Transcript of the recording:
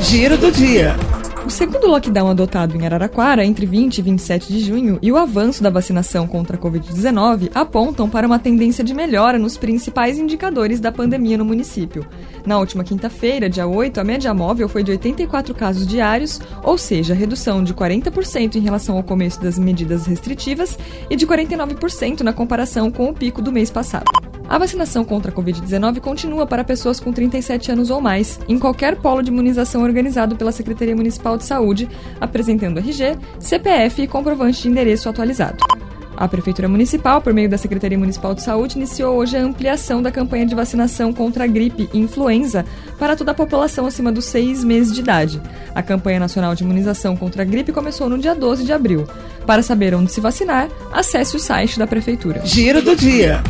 Giro do dia. O segundo lockdown adotado em Araraquara entre 20 e 27 de junho e o avanço da vacinação contra a Covid-19 apontam para uma tendência de melhora nos principais indicadores da pandemia no município. Na última quinta-feira, dia 8, a média móvel foi de 84 casos diários, ou seja, redução de 40% em relação ao começo das medidas restritivas e de 49% na comparação com o pico do mês passado. A vacinação contra a Covid-19 continua para pessoas com 37 anos ou mais, em qualquer polo de imunização organizado pela Secretaria Municipal de Saúde, apresentando RG, CPF e comprovante de endereço atualizado. A Prefeitura Municipal, por meio da Secretaria Municipal de Saúde, iniciou hoje a ampliação da campanha de vacinação contra a gripe e influenza para toda a população acima dos seis meses de idade. A campanha nacional de imunização contra a gripe começou no dia 12 de abril. Para saber onde se vacinar, acesse o site da Prefeitura. Giro do dia.